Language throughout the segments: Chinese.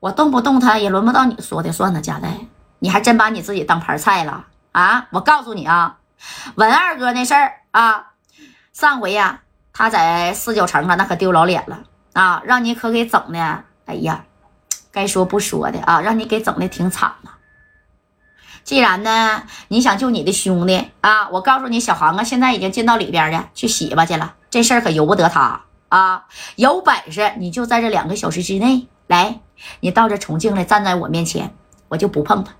我动不动他也轮不到你说的算呢，佳代，你还真把你自己当盘菜了啊！我告诉你啊，文二哥那事儿啊，上回呀，他在四九城啊，那可丢老脸了啊，让你可给整的，哎呀，该说不说的啊，让你给整的挺惨呐。既然呢，你想救你的兄弟啊，我告诉你，小航啊，现在已经进到里边了去洗吧去了，这事儿可由不得他啊。有本事你就在这两个小时之内来，你到这重庆来，站在我面前，我就不碰他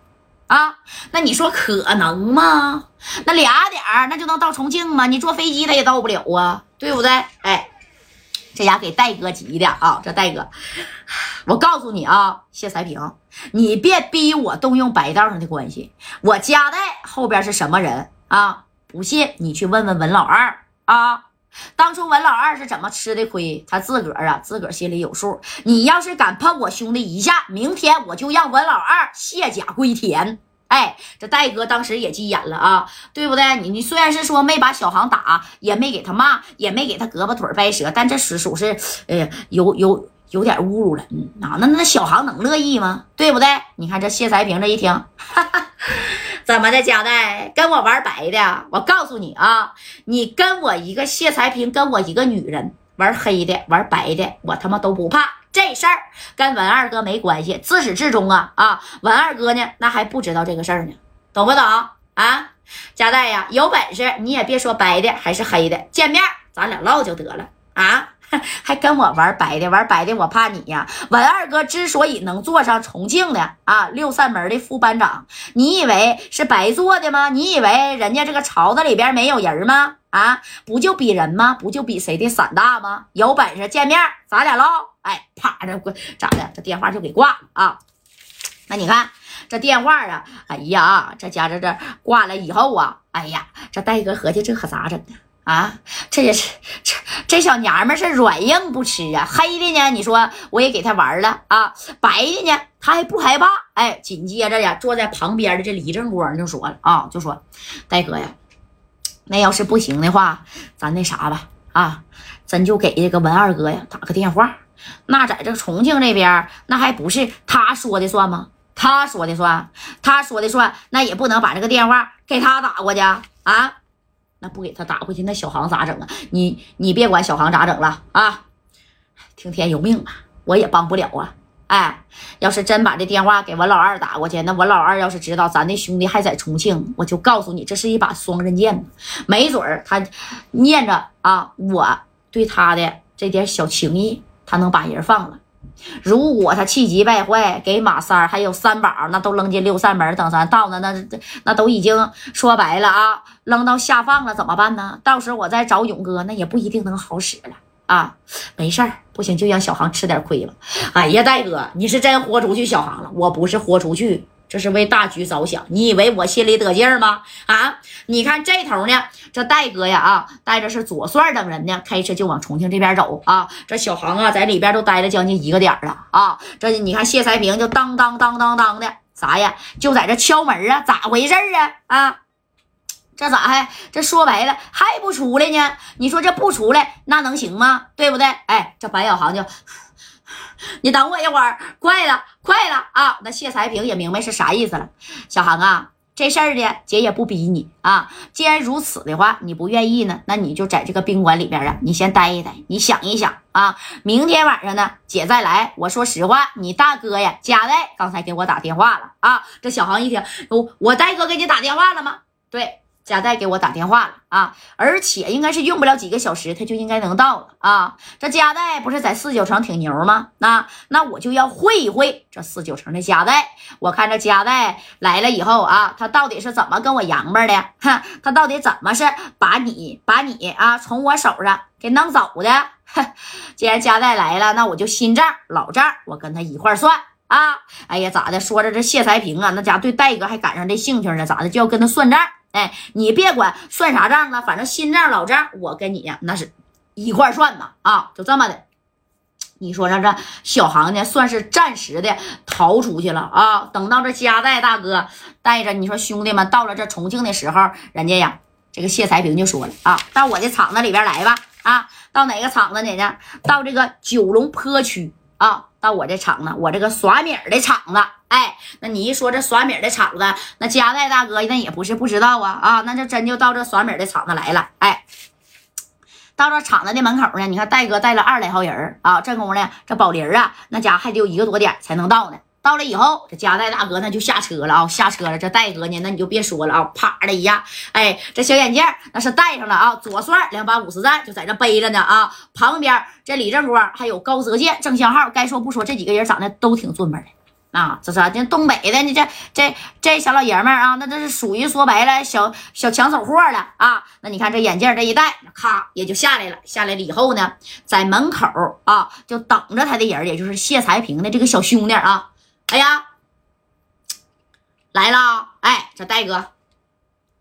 啊。那你说可能吗？那俩点儿那就能到重庆吗？你坐飞机他也到不了啊，对不对？哎，这家给戴哥急的啊，这戴哥，我告诉你啊，谢才平。你别逼我动用白道上的关系，我家代后边是什么人啊？不信你去问问文老二啊！当初文老二是怎么吃的亏，他自个儿啊自个儿心里有数。你要是敢碰我兄弟一下，明天我就让文老二卸甲归田。哎，这戴哥当时也急眼了啊，对不对？你你虽然是说没把小航打，也没给他骂，也没给他胳膊腿掰折，但这实属是呃有有。有点侮辱了，嗯啊，那那小航能乐意吗？对不对？你看这谢才平这一听，哈哈，怎么的，贾代跟我玩白的？我告诉你啊，你跟我一个谢才平，跟我一个女人玩黑的，玩白的，我他妈都不怕。这事儿跟文二哥没关系，自始至终啊啊，文二哥呢，那还不知道这个事儿呢，懂不懂啊？贾代呀，有本事你也别说白的还是黑的，见面咱俩唠就得了啊。还跟我玩白的，玩白的，我怕你呀！文二哥之所以能坐上重庆的啊六扇门的副班长，你以为是白做的吗？你以为人家这个朝子里边没有人吗？啊，不就比人吗？不就比谁的伞大吗？有本事见面，咱俩唠！哎，啪，这咋的？这电话就给挂啊！那你看这电话啊，哎呀，这家这这挂了以后啊，哎呀，这戴哥合计这可咋整呢？啊，这也是这小娘们是软硬不吃啊，黑的呢，你说我也给他玩了啊，白的呢，他还不害怕。哎，紧接着呀，坐在旁边的这李正光就说了啊，就说戴哥呀，那要是不行的话，咱那啥吧啊，咱就给这个文二哥呀打个电话。那在这重庆这边，那还不是他说的算吗？他说的算，他说的算，那也不能把这个电话给他打过去啊。那不给他打回去，那小航咋整啊？你你别管小航咋整了啊！听天由命吧，我也帮不了啊。哎，要是真把这电话给文老二打过去，那文老二要是知道咱的兄弟还在重庆，我就告诉你，这是一把双刃剑，没准儿他念着啊，我对他的这点小情谊，他能把人放了。如果他气急败坏，给马三还有三宝那都扔进六扇门，等咱到那那那都已经说白了啊，扔到下放了，怎么办呢？到时候我再找勇哥，那也不一定能好使了啊。没事儿，不行就让小航吃点亏了。哎呀，戴哥，你是真豁出去小航了，我不是豁出去。这是为大局着想，你以为我心里得劲儿吗？啊，你看这头呢，这戴哥呀啊，带着是左帅等人呢，开车就往重庆这边走啊。这小航啊，在里边都待了将近一个点了啊。这你看谢才平就当当当当当的啥呀，就在这敲门啊，咋回事啊？啊，这咋还这说白了还不出来呢？你说这不出来那能行吗？对不对？哎，这白小航就。你等我一会儿，快了，快了啊！那谢才平也明白是啥意思了。小航啊，这事儿呢，姐也不逼你啊。既然如此的话，你不愿意呢，那你就在这个宾馆里边啊，你先待一待，你想一想啊。明天晚上呢，姐再来。我说实话，你大哥呀，佳代刚才给我打电话了啊。这小航一听，我我大哥给你打电话了吗？对。贾代给我打电话了啊，而且应该是用不了几个小时，他就应该能到了啊。这贾代不是在四九城挺牛吗？那那我就要会一会这四九城的贾代。我看这贾代来了以后啊，他到底是怎么跟我洋巴的？哼，他到底怎么是把你把你啊从我手上给弄走的？哼，既然贾代来了，那我就新账老账，我跟他一块算啊。哎呀，咋的？说着这谢才平啊，那家对戴哥还赶上这兴趣呢，咋的就要跟他算账？哎，你别管算啥账了，反正新账老账，我跟你呀那是一块算吧啊，就这么的。你说让这小航呢，算是暂时的逃出去了啊。等到这加代大哥带着你说兄弟们到了这重庆的时候，人家呀，这个谢才平就说了啊，到我的厂子里边来吧啊，到哪个厂子里呢？到这个九龙坡区啊到我这厂子，我这个耍米儿的厂子。哎，那你一说这耍米儿的厂子，那加代大哥那也不是不知道啊啊，那就真就到这耍米儿的厂子来了。哎，到这厂子的门口呢，你看戴哥带了二来号人啊，这功夫呢，这宝林啊，那家还得有一个多点才能到呢。到了以后，这加代大哥那就下车了啊，下车了。这戴哥呢，那你就别说了啊，啪的一下，哎，这小眼镜那是戴上了啊，左帅两把五十弹就在这背着呢啊。旁边这李正光还有高泽健、郑相浩，该说不说，这几个人长得都挺俊美的啊。这是这东北的，你这这这小老爷们啊，那这是属于说白了小小抢手货了啊。那你看这眼镜这一戴，咔也就下来了。下来了以后呢，在门口啊就等着他的人，也就是谢才平的这个小兄弟啊。哎呀，来了！哎，这戴哥，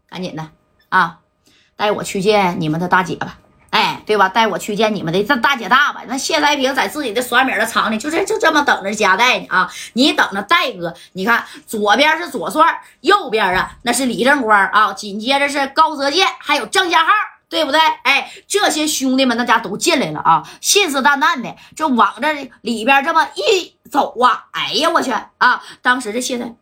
赶紧的啊，带我去见你们的大姐吧！哎，对吧？带我去见你们的这大姐大吧。那谢才平在自己的甩米的厂里，就这就这么等着加代呢啊！你等着戴哥，你看左边是左帅，右边啊那是李正光啊，紧接着是高泽健，还有郑家浩。对不对？哎，这些兄弟们那家都进来了啊，信誓旦旦的就往这里边这么一走啊！哎呀，我去啊！当时这现在